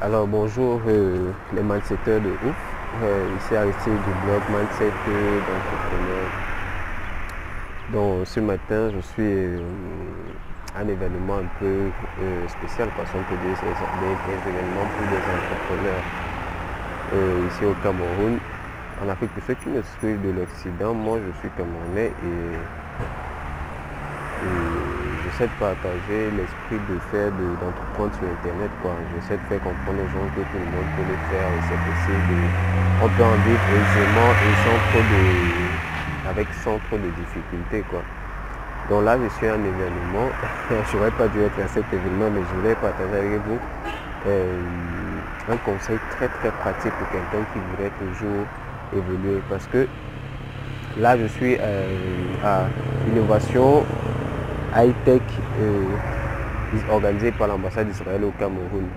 Alors bonjour euh, les mindsetters de ouf. Euh, ici Aristide du blog Mindset d'entrepreneur. Donc ce matin je suis euh, un événement un peu spécial parce qu'on peut dire c'est des événements pour des entrepreneurs ici au Cameroun. En Afrique, pour ceux qui me suivent de l'Occident, moi je suis camerounais et j'essaie de partager l'esprit de faire d'entreprendre sur internet quoi. J'essaie de faire comprendre aux gens que tout le monde peut le faire et c'est possible. On peut en vivre aisément et sans trop de avec sans trop de difficultés quoi. Donc là je suis à un événement. je n'aurais pas dû être à cet événement mais je voulais partager avec vous euh, un conseil très très pratique pour quelqu'un qui voudrait toujours évoluer parce que là je suis euh, à innovation high-tech euh, organisé par l'ambassade d'Israël au Cameroun.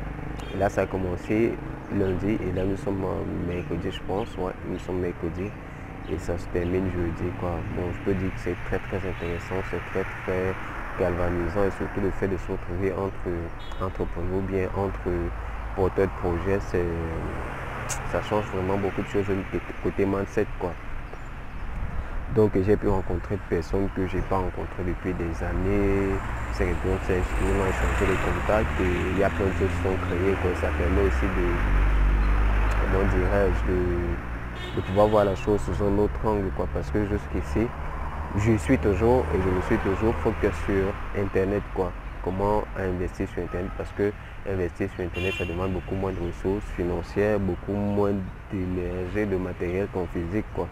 Là, ça a commencé lundi et là, nous sommes mercredi, je pense. Ouais, nous sommes mercredi et ça se termine jeudi. Quoi. Bon, je peux dire que c'est très très intéressant, c'est très très galvanisant et surtout le fait de se retrouver entre entrepreneurs ou bien entre porteurs de projets, ça change vraiment beaucoup de choses côté mindset. Quoi. Donc j'ai pu rencontrer des personnes que je n'ai pas rencontrées depuis des années. C'est on s'est échangé les contacts et il y a plein de choses qui sont créées. Ça permet aussi de, dirais-je, de, pouvoir voir la chose sous un autre angle. Quoi, parce que jusqu'ici, je suis toujours et je me suis toujours focus sur Internet. Quoi. Comment investir sur Internet? Parce que investir sur Internet, ça demande beaucoup moins de ressources financières, beaucoup moins d'énergie, de matériel qu'en physique. Quoi.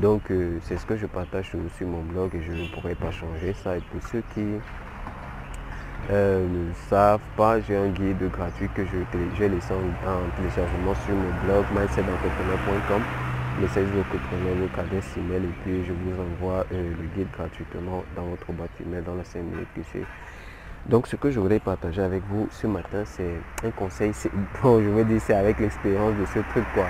Donc euh, c'est ce que je partage sur, mon blog et je ne pourrais pas changer ça. Et pour ceux qui euh, ne savent pas, j'ai un guide gratuit que j'ai laissé en, téléchargement sur mon blog. Laissez votre prénom, votre adresse email et puis je vous envoie euh, le guide gratuitement dans votre boîte email dans la 5 minutes que c'est. Donc ce que je voudrais partager avec vous ce matin, c'est un conseil. Bon, je veux dire, c'est avec l'expérience de ce truc quoi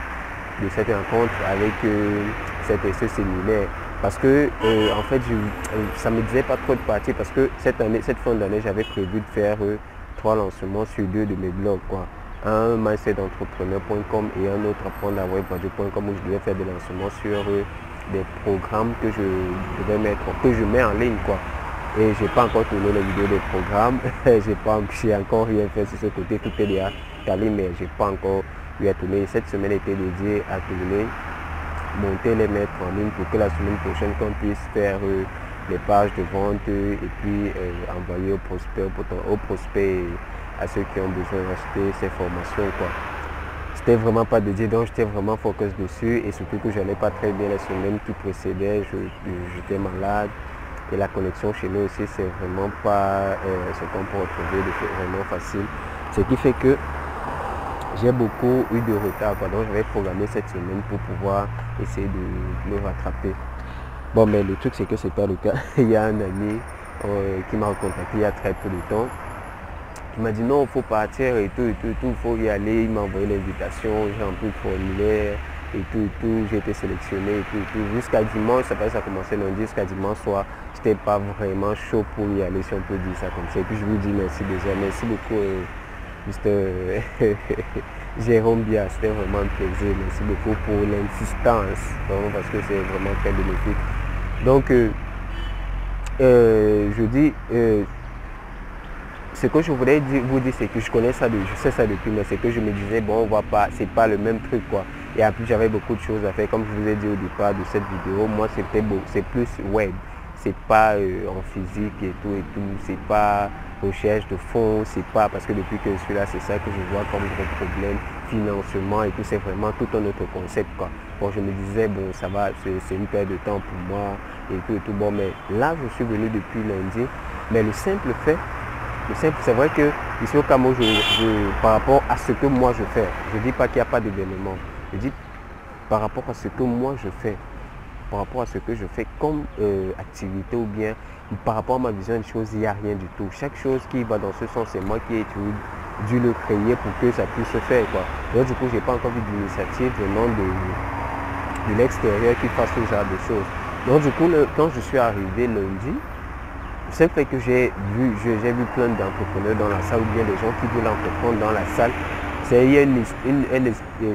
de cette rencontre avec euh, cet essai séminaire. Parce que euh, en fait, je, euh, ça me disait pas trop de partir parce que cette année, cette fin d'année, j'avais prévu de faire trois lancements sur deux de mes blogs. Quoi. Un mindsetentrepreneur.com et un autre apprendre à web.com où je devais faire des lancements sur des programmes que je devais mettre, que je mets en ligne. Quoi. Et j'ai pas encore tourné les vidéos des programmes. j'ai pas encore rien fait sur ce côté. Tout est déjà calé, mais j'ai pas encore lui a tourné. Cette semaine était dédiée à tourner, monter les mettre en ligne pour que la semaine prochaine qu'on puisse faire euh, les pages de vente et puis euh, envoyer aux prospects, aux prospects à ceux qui ont besoin d'acheter ces formations. Quoi. C'était vraiment pas dédié, donc j'étais vraiment focus dessus et surtout que je n'allais pas très bien la semaine qui précédait, j'étais malade et la connexion chez nous aussi c'est vraiment pas euh, ce qu'on peut retrouver de vraiment facile. Ce qui fait que j'ai beaucoup eu de retard. Donc je vais programmer cette semaine pour pouvoir essayer de me rattraper. Bon mais le truc c'est que c'est pas le cas. il y a un ami euh, qui m'a contacté il y a très peu de temps. Il m'a dit non, il faut partir et tout, et tout, il faut y aller. Il m'a envoyé l'invitation, j'ai rempli le formulaire et tout, et tout, j'ai été sélectionné et tout, et tout. Jusqu'à dimanche, ça, ça a commencé lundi, jusqu'à dimanche soir, j'étais pas vraiment chaud pour y aller, si on peut dire ça comme ça. Et puis je vous dis merci déjà, merci beaucoup. Euh, Jérôme Bia, c'était vraiment un plaisir. Merci beaucoup pour l'insistance, parce que c'est vraiment très bénéfique. Donc, euh, euh, je dis, euh, ce que je voulais vous dire, c'est que je connais ça, je sais ça depuis, mais c'est que je me disais, bon, on voit pas, c'est pas le même truc, quoi. Et en plus, j'avais beaucoup de choses à faire. Comme je vous ai dit au départ de cette vidéo, moi, c'était beau, c'est plus web. C'est pas en physique et tout et tout. C'est pas recherche de fonds, c'est pas parce que depuis que je suis là, c'est ça que je vois comme gros problème, financement et tout, c'est vraiment tout un autre concept quoi. Bon, je me disais, bon, ça va, c'est une perte de temps pour moi et tout et tout. Bon, mais là, je suis venu depuis lundi, mais le simple fait, le simple, c'est vrai que ici au Cameroun, je, par rapport à ce que moi je fais, je dis pas qu'il n'y a pas d'événement, je dis par rapport à ce que moi je fais, par rapport à ce que je fais comme euh, activité ou bien par rapport à ma vision des choses, il n'y a rien du tout. Chaque chose qui va dans ce sens, c'est moi qui ai dû, le créer pour que ça puisse se faire. Quoi. Donc du coup, je n'ai pas encore vu d'initiative venant de, de l'extérieur qui fasse ce genre de choses. Donc du coup, quand je suis arrivé lundi, c'est fait que j'ai vu, j'ai vu plein d'entrepreneurs dans la salle ou bien des gens qui veulent entreprendre dans la salle. C'est il y a une,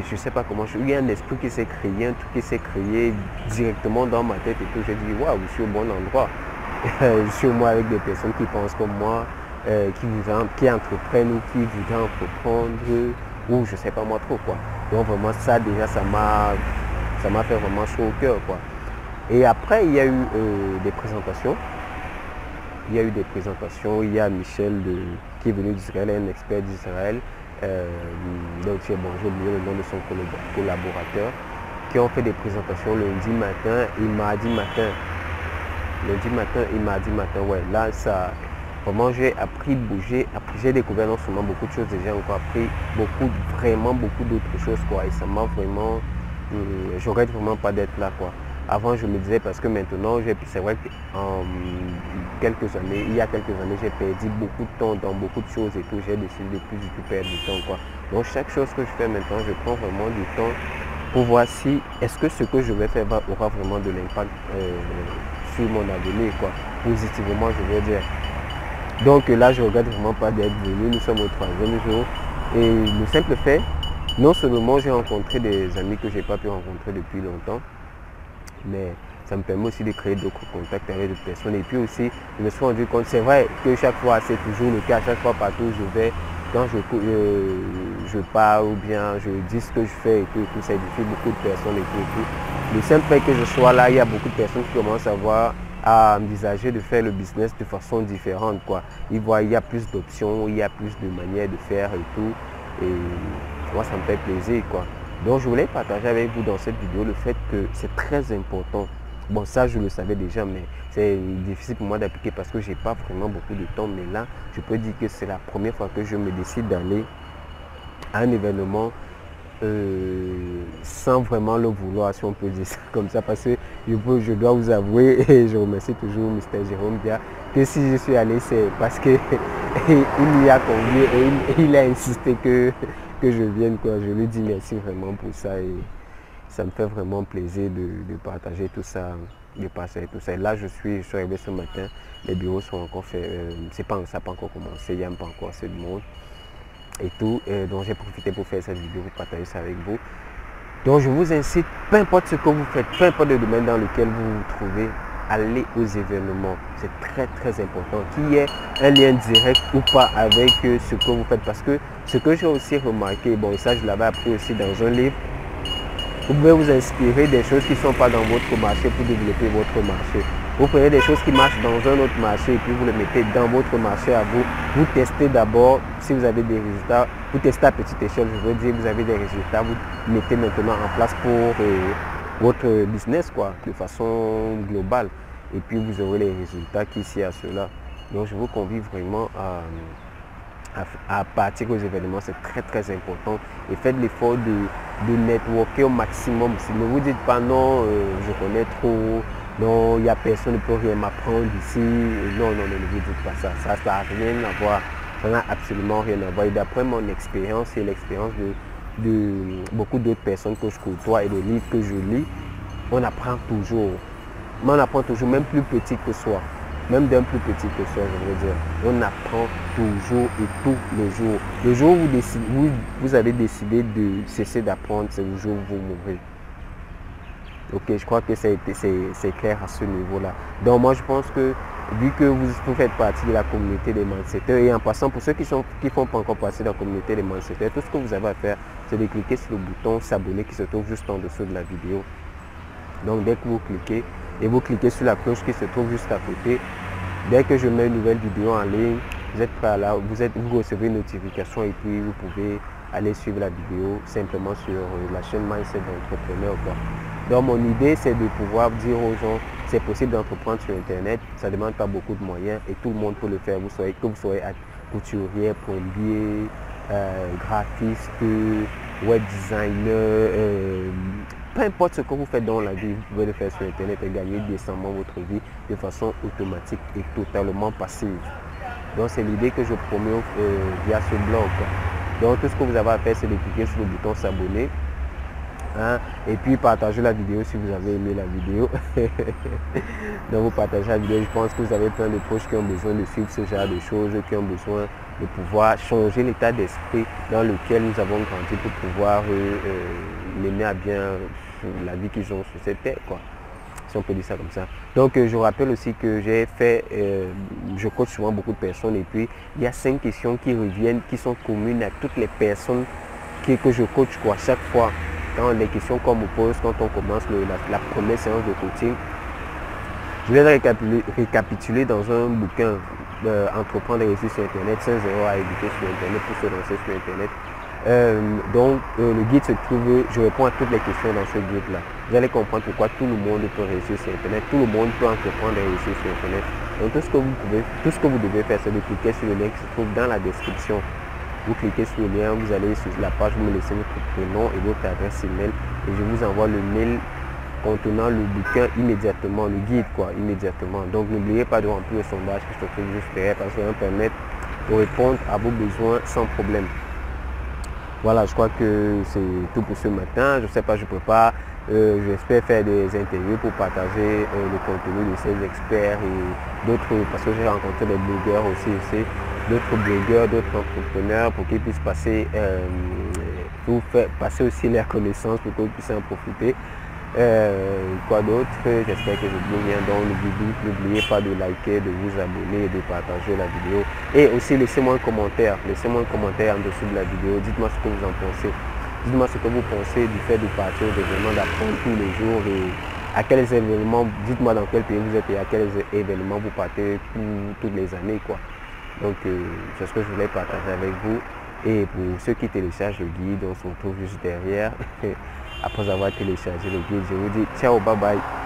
je sais pas comment, il y a un esprit qui s'est créé, un truc qui s'est créé directement dans ma tête et tout. J'ai dit, waouh, je suis au bon endroit. je suis au moins avec des personnes qui pensent comme moi, euh, qui, qui entreprennent ou qui voudraient entreprendre, ou je sais pas moi trop. Donc vraiment ça déjà ça m'a ça m'a fait vraiment chaud au cœur quoi. Et après il y a eu euh, des présentations. Il y a eu des présentations. Il y a Michel qui est venu d'Israël, un expert d'Israël. Euh, donc j'ai oublié le nom de son collaborateur, qui ont fait des présentations lundi matin et mardi matin. Lundi matin et mardi matin, ouais, là ça, vraiment j'ai appris, bouger, j'ai découvert non seulement beaucoup de choses, déjà encore appris beaucoup, vraiment beaucoup d'autres choses, quoi, et ça m'a vraiment, euh, j'aurais vraiment pas d'être là, quoi. Avant, je me disais, parce que maintenant, c'est vrai qu'en quelques années, il y a quelques années, j'ai perdu beaucoup de temps dans beaucoup de choses et tout. J'ai décidé de plus du tout perdre du temps. Quoi. Donc, chaque chose que je fais maintenant, je prends vraiment du temps pour voir si est-ce que ce que je vais faire aura vraiment de l'impact euh, sur mon avenir, quoi. Positivement, je veux dire. Donc là, je regrette vraiment pas d'être venu. Nous sommes au troisième jour. Et le simple fait, non seulement j'ai rencontré des amis que je n'ai pas pu rencontrer depuis longtemps, mais ça me permet aussi de créer d'autres contacts avec d'autres personnes. Et puis aussi, je me suis rendu compte, c'est vrai que chaque fois, c'est toujours le cas, chaque fois partout où je vais, quand je, euh, je parle ou bien je dis ce que je fais et tout, tout ça édifie beaucoup de personnes et tout, et tout. Le simple fait que je sois là, il y a beaucoup de personnes qui commencent à voir à envisager de faire le business de façon différente. Quoi. Ils voient il y a plus d'options, il y a plus de manières de faire et tout. Et moi, ça me fait plaisir. Quoi. Donc je voulais partager avec vous dans cette vidéo le fait que c'est très important. Bon ça je le savais déjà mais c'est difficile pour moi d'appliquer parce que je n'ai pas vraiment beaucoup de temps. Mais là je peux dire que c'est la première fois que je me décide d'aller à un événement euh, sans vraiment le vouloir, si on peut dire ça comme ça, parce que je, dois vous avouer, et je remercie toujours Mr. Jérôme Bia, que si je suis allé, c'est parce qu'il y a convié et il a insisté que que je vienne. Quoi. Je lui dis merci vraiment pour ça et ça me fait vraiment plaisir de, partager tout ça, de passer tout ça. Et là, je suis, je suis arrivé ce matin, les bureaux sont encore faits, euh, c'est pas, ça n'a pas encore commencé, il n'y a pas encore assez de monde et tout. donc j'ai profité pour faire cette vidéo, pour partager ça avec vous. Donc je vous incite, peu importe ce que vous faites, peu importe le domaine dans lequel vous vous trouvez, aller aux événements. C'est très très important. Qu'il y ait un lien direct ou pas avec euh, ce que vous faites. Parce que ce que j'ai aussi remarqué, bon ça je l'avais appris aussi dans un livre, vous pouvez vous inspirer des choses qui ne sont pas dans votre marché pour développer votre marché. Vous prenez des choses qui marchent dans un autre marché et puis vous les mettez dans votre marché à vous. Vous testez d'abord si vous avez des résultats. Vous testez à petite échelle, je veux dire, vous avez des résultats. Vous mettez maintenant en place pour euh, votre business quoi, de façon globale. Et puis vous aurez les résultats qui s'y à cela. Donc je vous convie vraiment à, à, partir aux événements, c'est très très important. Et faites l'effort de, de networker au maximum. Si ne vous dites pas non, euh, je connais trop, non, il n'y a personne ne peut rien m'apprendre ici. Non, non, non, ne vous dites pas ça. Ça n'a rien à voir. Ça n'a absolument rien à voir. Et d'après mon expérience et l'expérience de de beaucoup d'autres personnes que je côtoie et des livres que je lis, on apprend toujours. Mais on apprend toujours, même plus petit que soi. Même d'un plus petit que soi, je veux dire. On apprend toujours et tous les jours. Le jour où vous, vous avez décidé de cesser d'apprendre, c'est le jour où vous mourrez. Ok, je crois que c'est clair à ce niveau-là. Donc moi, je pense que vu que vous, faites partie de la communauté des mindsetters, et en passant, pour ceux qui ne font pas encore partie de la communauté des mindsetters, tout ce que vous avez à faire, c'est de cliquer sur le bouton s'abonner qui se trouve juste en dessous de la vidéo. Donc dès que vous cliquez, et vous cliquez sur la cloche qui se trouve juste à côté, dès que je mets une nouvelle vidéo en ligne, vous êtes prêt à la, vous, êtes, vous recevez une notification et puis vous pouvez aller suivre la vidéo simplement sur euh, la chaîne Mindset d'entrepreneur. Donc mon idée c'est de pouvoir dire aux gens c'est possible d'entreprendre sur internet, ça ne demande pas beaucoup de moyens et tout le monde peut le faire. Vous soyez, que vous soyez couturier, plombier, euh, graphiste, web designer, euh, peu importe ce que vous faites dans la vie, vous pouvez le faire sur internet et gagner décemment votre vie de façon automatique et totalement passive. Donc c'est l'idée que je promets euh, via ce blog. Donc tout ce que vous avez à faire, c'est de cliquer sur le bouton s'abonner Hein. Et puis partagez la vidéo si vous avez aimé la vidéo. Donc vous partagez la vidéo. Je pense que vous avez plein de proches qui ont besoin de suivre ce genre de choses, qui ont besoin de pouvoir changer l'état d'esprit dans lequel nous avons grandi pour pouvoir mener à bien la vie qu'ils ont sur cette terre. Quoi si on peut dire ça comme ça. Donc je rappelle aussi que j'ai fait, je coach souvent beaucoup de personnes et puis il y a cinq questions qui reviennent, qui sont communes à toutes les personnes que, que je coach quoi, chaque fois. Les questions qu'on me pose quand on commence la, première séance de coaching, je vais récapituler, dans un bouquin euh, Entreprendre et réussir sur Internet, 5 euros à éduquer sur Internet pour se lancer sur Internet. Euh, donc euh, le guide se trouve, je réponds à toutes les questions dans ce guide-là. Vous allez comprendre pourquoi tout le monde peut réussir sur Internet, tout le monde peut entreprendre et réussir sur Internet. Donc tout ce que vous pouvez, tout ce que vous devez faire, c'est de cliquer sur le lien qui se trouve dans la description. Vous cliquez sur le lien, vous allez sur la page, vous me laissez votre prénom et votre adresse email et je vous envoie le mail contenant le bouquin immédiatement, le guide quoi, immédiatement. Donc n'oubliez pas de remplir le sondage se trouve juste derrière parce que ça va permettre de répondre à vos besoins sans problème. Voilà, je crois que c'est tout pour ce matin. Je ne sais pas, je prépare. Euh, J'espère faire des interviews pour partager euh, le contenu de ces experts et d'autres, parce que j'ai rencontré des blogueurs aussi, d'autres blogueurs, d'autres entrepreneurs pour qu'ils puissent passer, euh, pour passer aussi leurs connaissances pour qu'ils puissent en profiter. Euh, quoi d'autre? J'espère que je vous bien. Donc n'oubliez pas de liker, de vous abonner, de partager la vidéo. Et aussi laissez-moi un commentaire. Laissez-moi un commentaire en dessous de la vidéo. Dites-moi ce que vous en pensez. Dites-moi ce que vous pensez du fait de partir aux événements, d'apprendre tous les jours et à quels événements, dites-moi dans quel pays vous êtes et à quels événements vous partez toutes les années. quoi. Donc euh, c'est ce que je voulais partager avec vous. Et pour ceux qui téléchargent le guide, on se retrouve juste derrière. Après avoir téléchargé le guide, je vous dis ciao, bye bye.